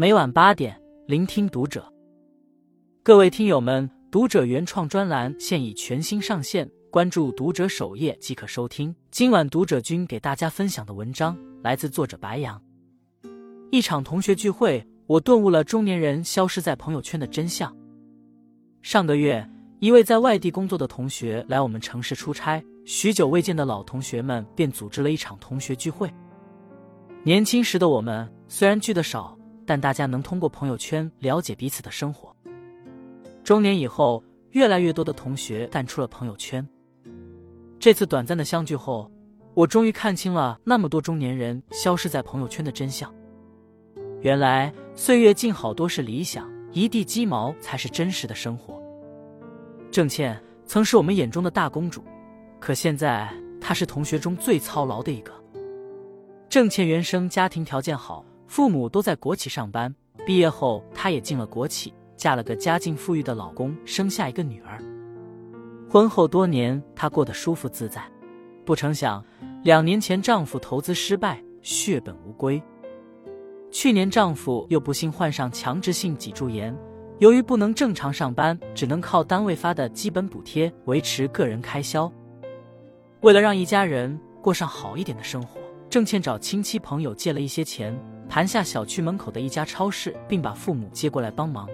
每晚八点，聆听读者。各位听友们，读者原创专栏现已全新上线，关注读者首页即可收听。今晚读者君给大家分享的文章来自作者白杨。一场同学聚会，我顿悟了中年人消失在朋友圈的真相。上个月，一位在外地工作的同学来我们城市出差，许久未见的老同学们便组织了一场同学聚会。年轻时的我们虽然聚得少，但大家能通过朋友圈了解彼此的生活。中年以后，越来越多的同学淡出了朋友圈。这次短暂的相聚后，我终于看清了那么多中年人消失在朋友圈的真相。原来岁月静好多是理想，一地鸡毛才是真实的生活。郑倩曾是我们眼中的大公主，可现在她是同学中最操劳的一个。郑倩原生家庭条件好，父母都在国企上班，毕业后她也进了国企，嫁了个家境富裕的老公，生下一个女儿。婚后多年，她过得舒服自在，不成想两年前丈夫投资失败，血本无归。去年，丈夫又不幸患上强直性脊柱炎，由于不能正常上班，只能靠单位发的基本补贴维持个人开销。为了让一家人过上好一点的生活，郑倩找亲戚朋友借了一些钱，盘下小区门口的一家超市，并把父母接过来帮忙。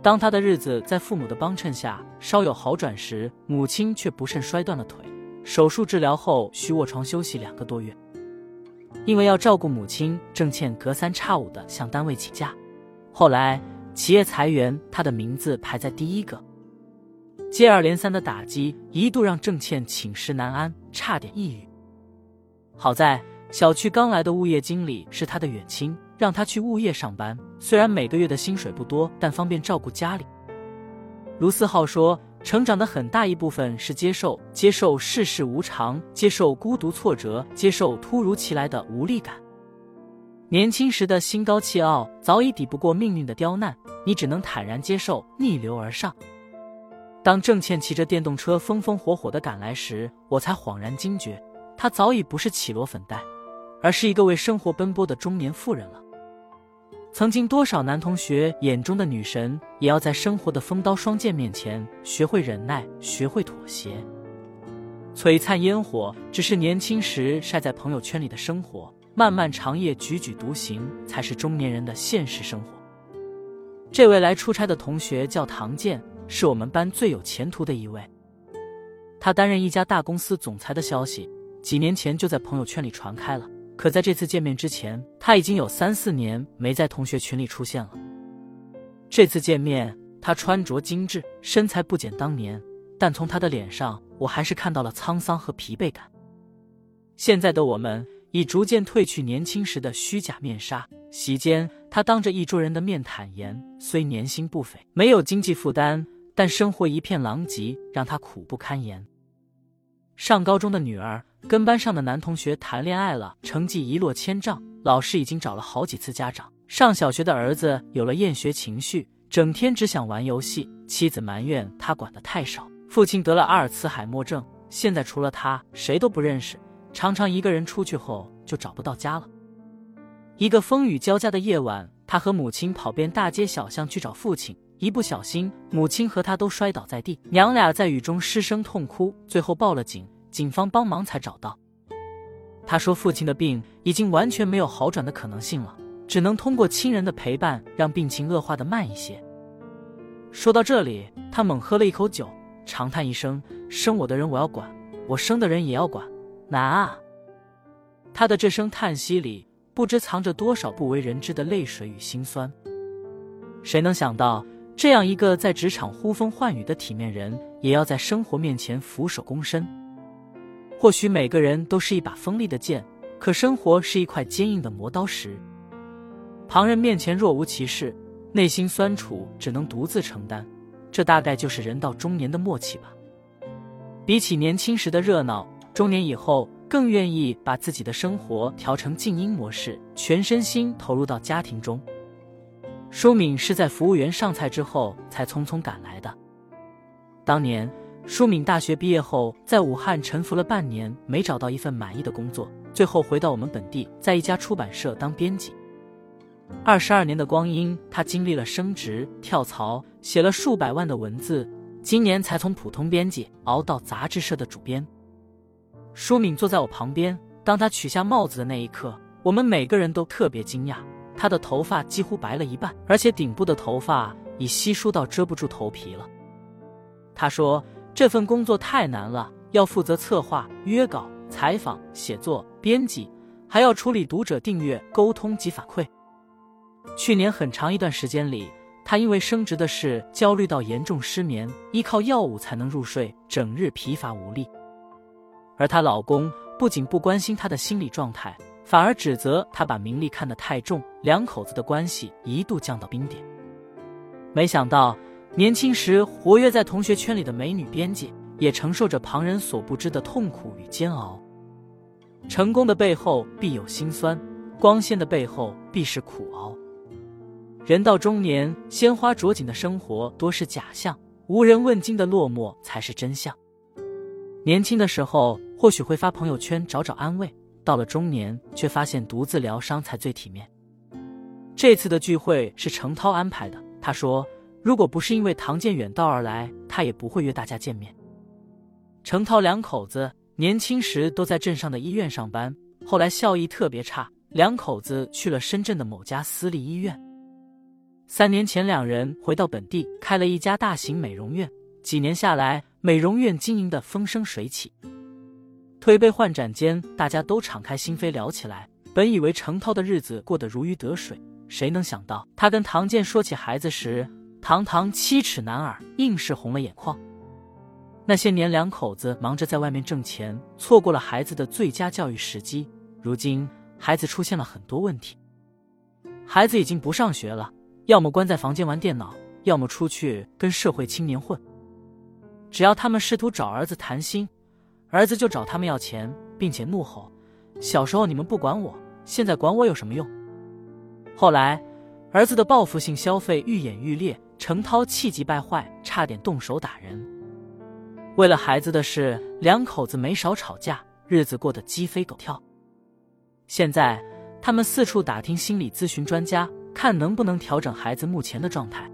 当他的日子在父母的帮衬下稍有好转时，母亲却不慎摔断了腿，手术治疗后需卧床休息两个多月。因为要照顾母亲，郑倩隔三差五的向单位请假。后来企业裁员，她的名字排在第一个。接二连三的打击一度让郑倩寝食难安，差点抑郁。好在小区刚来的物业经理是他的远亲，让他去物业上班。虽然每个月的薪水不多，但方便照顾家里。卢思浩说。成长的很大一部分是接受，接受世事无常，接受孤独挫折，接受突如其来的无力感。年轻时的心高气傲早已抵不过命运的刁难，你只能坦然接受，逆流而上。当郑倩骑着电动车风风火火的赶来时，我才恍然惊觉，她早已不是绮罗粉黛，而是一个为生活奔波的中年妇人了。曾经多少男同学眼中的女神，也要在生活的风刀双剑面前学会忍耐，学会妥协。璀璨烟火只是年轻时晒在朋友圈里的生活，漫漫长夜踽踽独行才是中年人的现实生活。这位来出差的同学叫唐建，是我们班最有前途的一位。他担任一家大公司总裁的消息，几年前就在朋友圈里传开了。可在这次见面之前，他已经有三四年没在同学群里出现了。这次见面，他穿着精致，身材不减当年，但从他的脸上，我还是看到了沧桑和疲惫感。现在的我们已逐渐褪去年轻时的虚假面纱。席间，他当着一桌人的面坦言，虽年薪不菲，没有经济负担，但生活一片狼藉，让他苦不堪言。上高中的女儿。跟班上的男同学谈恋爱了，成绩一落千丈，老师已经找了好几次家长。上小学的儿子有了厌学情绪，整天只想玩游戏，妻子埋怨他管的太少。父亲得了阿尔茨海默症，现在除了他谁都不认识，常常一个人出去后就找不到家了。一个风雨交加的夜晚，他和母亲跑遍大街小巷去找父亲，一不小心，母亲和他都摔倒在地，娘俩在雨中失声痛哭，最后报了警。警方帮忙才找到。他说：“父亲的病已经完全没有好转的可能性了，只能通过亲人的陪伴让病情恶化的慢一些。”说到这里，他猛喝了一口酒，长叹一声：“生我的人我要管，我生的人也要管，难啊！”他的这声叹息里，不知藏着多少不为人知的泪水与心酸。谁能想到，这样一个在职场呼风唤雨的体面人，也要在生活面前俯首躬身？或许每个人都是一把锋利的剑，可生活是一块坚硬的磨刀石。旁人面前若无其事，内心酸楚只能独自承担。这大概就是人到中年的默契吧。比起年轻时的热闹，中年以后更愿意把自己的生活调成静音模式，全身心投入到家庭中。舒敏是在服务员上菜之后才匆匆赶来的。当年。舒敏大学毕业后，在武汉沉浮了半年，没找到一份满意的工作，最后回到我们本地，在一家出版社当编辑。二十二年的光阴，他经历了升职、跳槽，写了数百万的文字，今年才从普通编辑熬到杂志社的主编。舒敏坐在我旁边，当他取下帽子的那一刻，我们每个人都特别惊讶。他的头发几乎白了一半，而且顶部的头发已稀疏到遮不住头皮了。他说：“这份工作太难了，要负责策划、约稿、采访、写作、编辑，还要处理读者订阅、沟通及反馈。”去年很长一段时间里，她因为升职的事焦虑到严重失眠，依靠药物才能入睡，整日疲乏无力。而她老公不仅不关心她的心理状态，反而指责她把名利看得太重，两口子的关系一度降到冰点。没想到，年轻时活跃在同学圈里的美女编辑，也承受着旁人所不知的痛苦与煎熬。成功的背后必有辛酸，光鲜的背后必是苦熬。人到中年，鲜花着锦的生活多是假象，无人问津的落寞才是真相。年轻的时候或许会发朋友圈找找安慰，到了中年却发现独自疗伤才最体面。这次的聚会是程涛安排的，他说如果不是因为唐建远道而来，他也不会约大家见面。程涛两口子年轻时都在镇上的医院上班，后来效益特别差，两口子去了深圳的某家私立医院。三年前，两人回到本地，开了一家大型美容院。几年下来，美容院经营的风生水起。推杯换盏间，大家都敞开心扉聊起来。本以为程涛的日子过得如鱼得水，谁能想到他跟唐建说起孩子时，堂堂七尺男儿，硬是红了眼眶。那些年，两口子忙着在外面挣钱，错过了孩子的最佳教育时机。如今，孩子出现了很多问题，孩子已经不上学了。要么关在房间玩电脑，要么出去跟社会青年混。只要他们试图找儿子谈心，儿子就找他们要钱，并且怒吼：“小时候你们不管我，现在管我有什么用？”后来，儿子的报复性消费愈演愈烈，程涛气急败坏，差点动手打人。为了孩子的事，两口子没少吵架，日子过得鸡飞狗跳。现在，他们四处打听心理咨询专家。看能不能调整孩子目前的状态。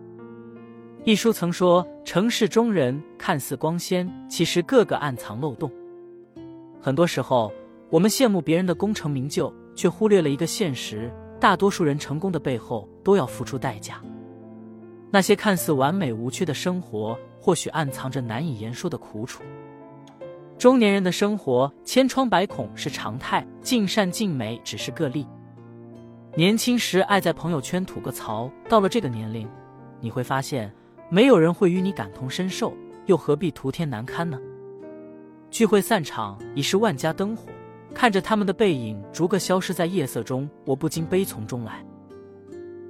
一书曾说：“城市中人看似光鲜，其实个个暗藏漏洞。”很多时候，我们羡慕别人的功成名就，却忽略了一个现实：大多数人成功的背后都要付出代价。那些看似完美无缺的生活，或许暗藏着难以言说的苦楚。中年人的生活千疮百孔是常态，尽善尽美只是个例。年轻时爱在朋友圈吐个槽，到了这个年龄，你会发现没有人会与你感同身受，又何必徒添难堪呢？聚会散场已是万家灯火，看着他们的背影逐个消失在夜色中，我不禁悲从中来。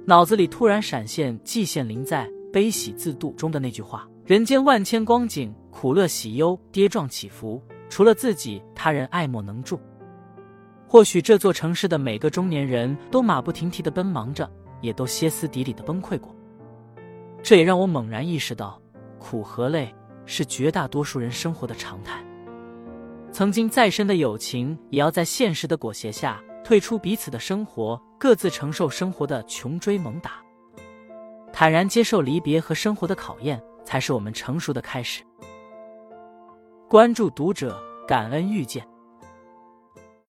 脑子里突然闪现季羡林在《悲喜自度》中的那句话：“人间万千光景，苦乐喜忧，跌撞起伏，除了自己，他人爱莫能助。”或许这座城市的每个中年人都马不停蹄的奔忙着，也都歇斯底里的崩溃过。这也让我猛然意识到，苦和累是绝大多数人生活的常态。曾经再深的友情，也要在现实的裹挟下退出彼此的生活，各自承受生活的穷追猛打。坦然接受离别和生活的考验，才是我们成熟的开始。关注读者，感恩遇见。